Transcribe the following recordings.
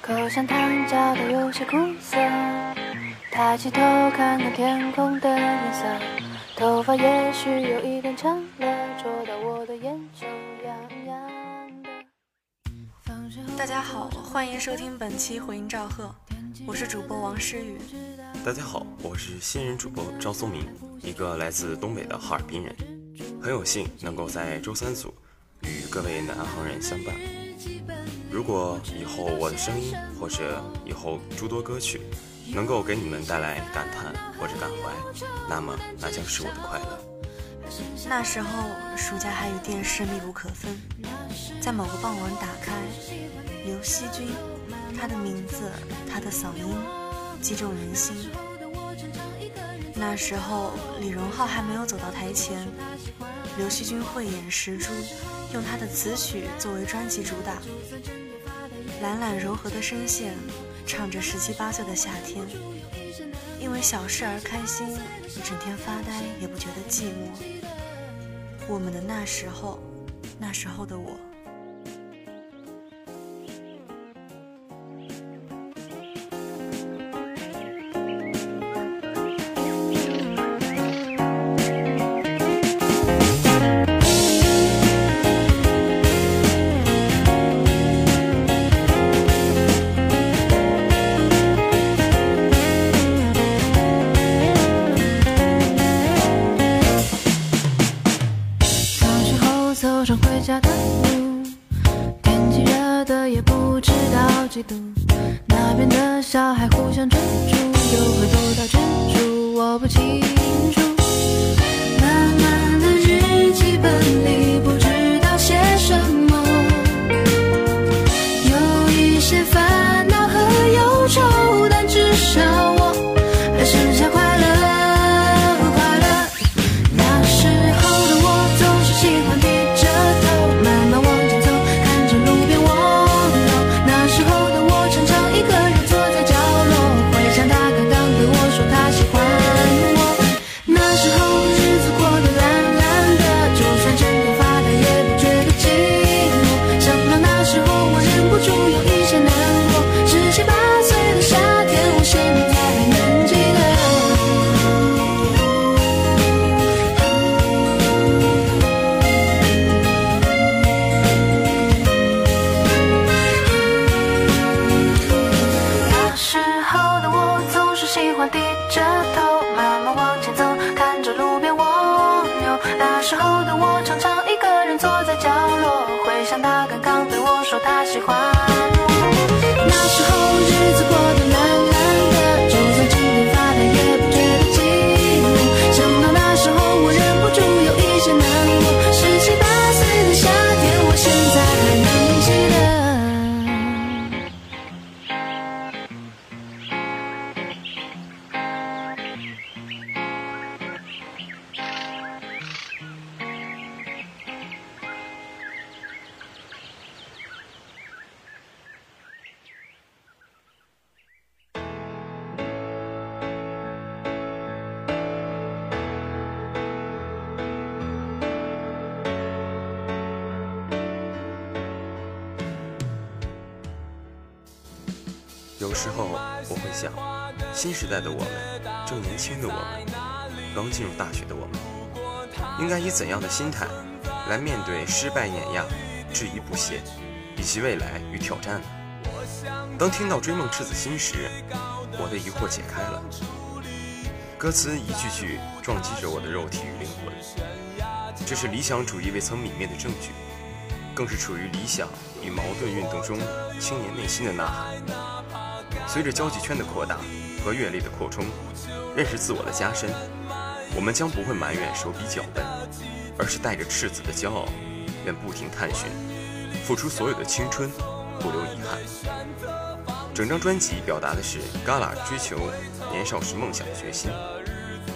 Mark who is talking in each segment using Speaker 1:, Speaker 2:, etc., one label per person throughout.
Speaker 1: 口香糖嚼得有些苦涩，抬起头看看天空的颜色，头发也许有一点长了，戳到我的眼球痒痒的。
Speaker 2: 大家好，欢迎收听本期回音赵贺，我是主播王诗雨。
Speaker 3: 大家好，我是新人主播赵松明，一个来自东北的哈尔滨人，很有幸能够在周三组与各位南航人相伴。如果以后我的声音或者以后诸多歌曲能够给你们带来感叹或者感怀，那么那将是我的快乐。
Speaker 2: 那时候暑假还与电视密不可分，在某个傍晚打开，刘惜君，他的名字，他的嗓音击中人心。那时候李荣浩还没有走到台前，刘惜君慧眼识珠，用她的词曲作为专辑主打。懒懒柔和的声线，唱着十七八岁的夏天，因为小事而开心，整天发呆也不觉得寂寞。我们的那时候，那时候的我。
Speaker 1: 那边的小孩互相追逐，又会躲到远处，我不清楚。那时候的我常常一个人坐在角落，回想他刚刚对我说他喜欢我。那时候有时候我
Speaker 3: 会想，新时代的我们，正年轻的我们，刚进入大学的我们，应该以怎样的心态来面对失败碾压、质疑不屑，以及未来与挑战呢？当听到《追梦赤子心》时，我的疑惑解开了。歌词一句句撞击着我的肉体与灵魂，这是理想主义未曾泯灭的证据，更是处于理想与矛盾运动中青年内心的呐喊。随着交际圈的扩大和阅历的扩充，认识自我的加深，我们将不会埋怨手比脚笨，而是带着赤子的骄傲，愿不停探寻，付出所有的青春，不留遗憾。整张专辑表达的是 Gala 追求年少时梦想的决心，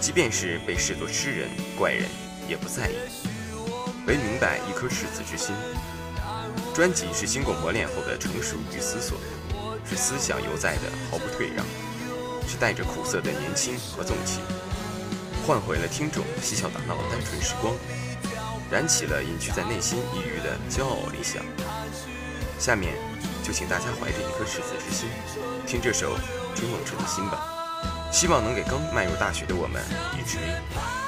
Speaker 3: 即便是被视作痴人、怪人，也不在意，唯明白一颗赤子之心。专辑是经过磨练后的成熟与思索，是思想犹在的毫不退让，是带着苦涩的年轻和纵情，换回了听众嬉笑打闹的单纯时光，燃起了隐居在内心抑郁的骄傲理想。下面就请大家怀着一颗赤子之心，听这首《追梦者的心》吧，希望能给刚迈入大学的我们一支。
Speaker 2: 夜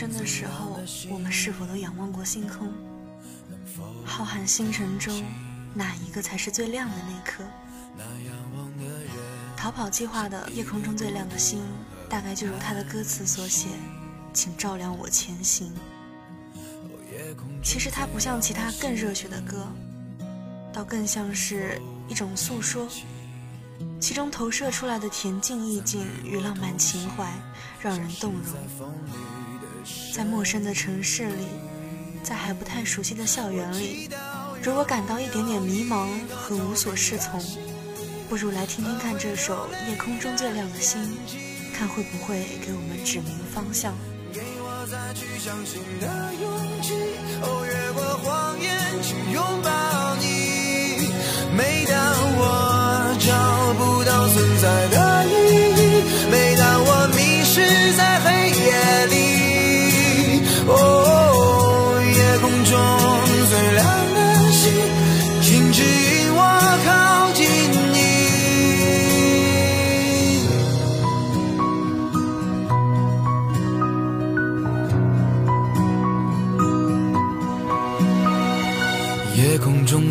Speaker 2: 深的时候，我们是否都仰望过星空？浩瀚星辰中，哪一个才是最亮的那颗？逃跑计划的夜空中最亮的星，大概就如他的歌词所写：“请照亮我前行。”其实它不像其他更热血的歌，倒更像是一种诉说，其中投射出来的恬静意境与浪漫情怀，让人动容。在陌生的城市里，在还不太熟悉的校园里，如果感到一点点迷茫和无所适从，不如来听听看这首《夜空中最亮的星》。看会不会给我们指明方向。
Speaker 4: 给我再去相信的勇气，哦，越过谎言去拥抱你。每当我找不到存在的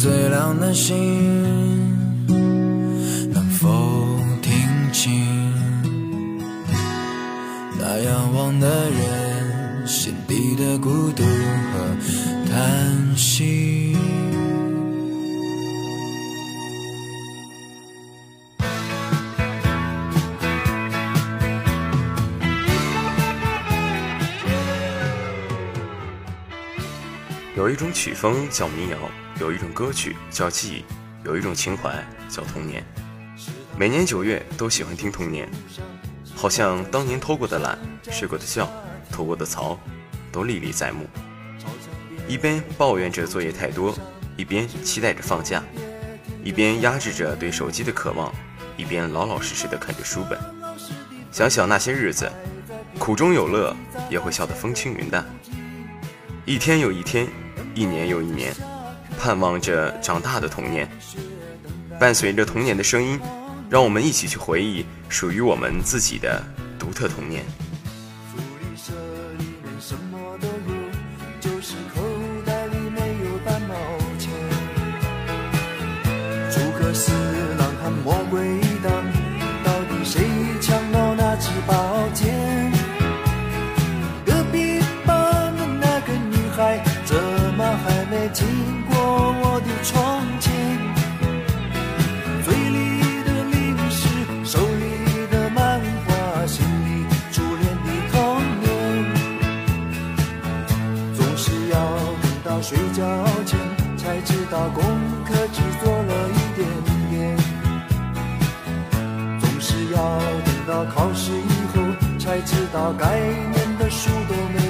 Speaker 4: 最亮的星，能否听清那仰望的人心底的孤独和叹息？
Speaker 3: 有一种曲风叫民谣，有一种歌曲叫记忆，有一种情怀叫童年。每年九月都喜欢听童年，好像当年偷过的懒、睡过的觉、偷过的槽，都历历在目。一边抱怨着作业太多，一边期待着放假，一边压制着对手机的渴望，一边老老实实的看着书本。想想那些日子，苦中有乐，也会笑得风轻云淡。一天又一天，一年又一年，盼望着长大的童年。伴随着童年的声音，让我们一起去回忆属于我们自己的独特童年。
Speaker 4: 睡觉前才知道功课只做了一点点，总是要等到考试以后才知道该念的书都没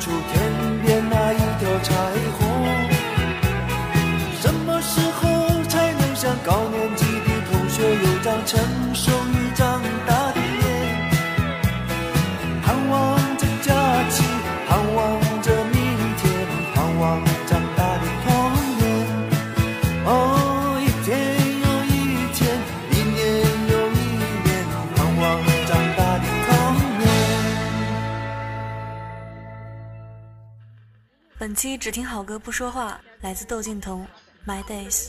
Speaker 5: 出天
Speaker 6: 只听好歌不说话，来自窦靖童《My Days》，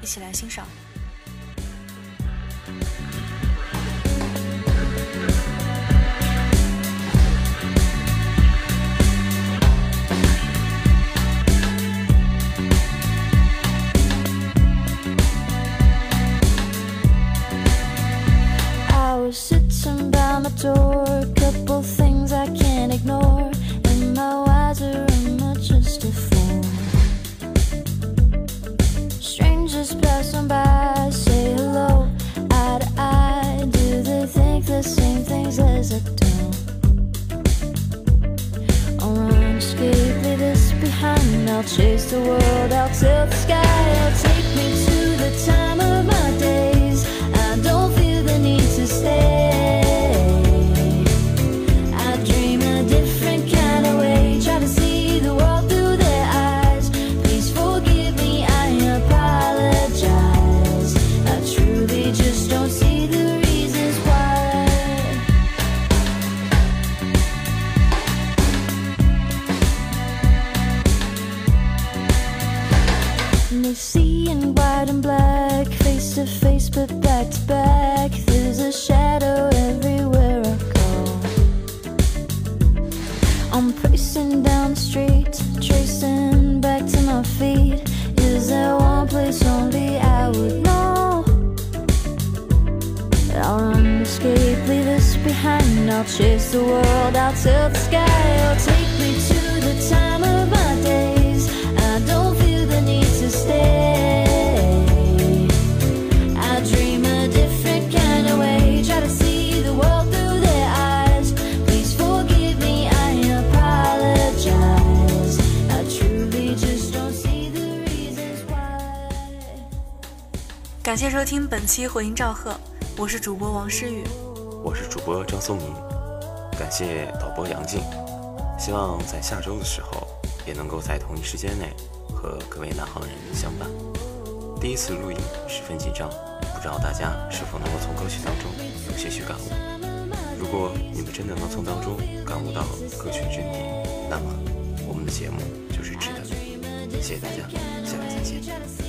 Speaker 6: 一起来欣赏。
Speaker 7: I'll run, leave this behind. I'll chase the world, I'll tilt the sky. I'll take me to the time of my days. I don't feel the need to stay. In white and black, face to face but back to back. There's a shadow everywhere I go. I'm pacing down the street, tracing back to my feet. Is there one place only I would know? I'll escape, leave this behind. I'll chase the world, I'll tilt the sky.
Speaker 6: 感谢收听本期回音赵贺，我是主播王诗雨。
Speaker 3: 我是主播张松明，感谢导播杨静，希望在下周的时候也能够在同一时间内和各位南航人相伴。第一次录音十分紧张，不知道大家是否能够从歌曲当中有些许感悟。如果你们真的能从当中感悟到歌曲真谛，那么我们的节目就是值得的。谢谢大家，下期再见。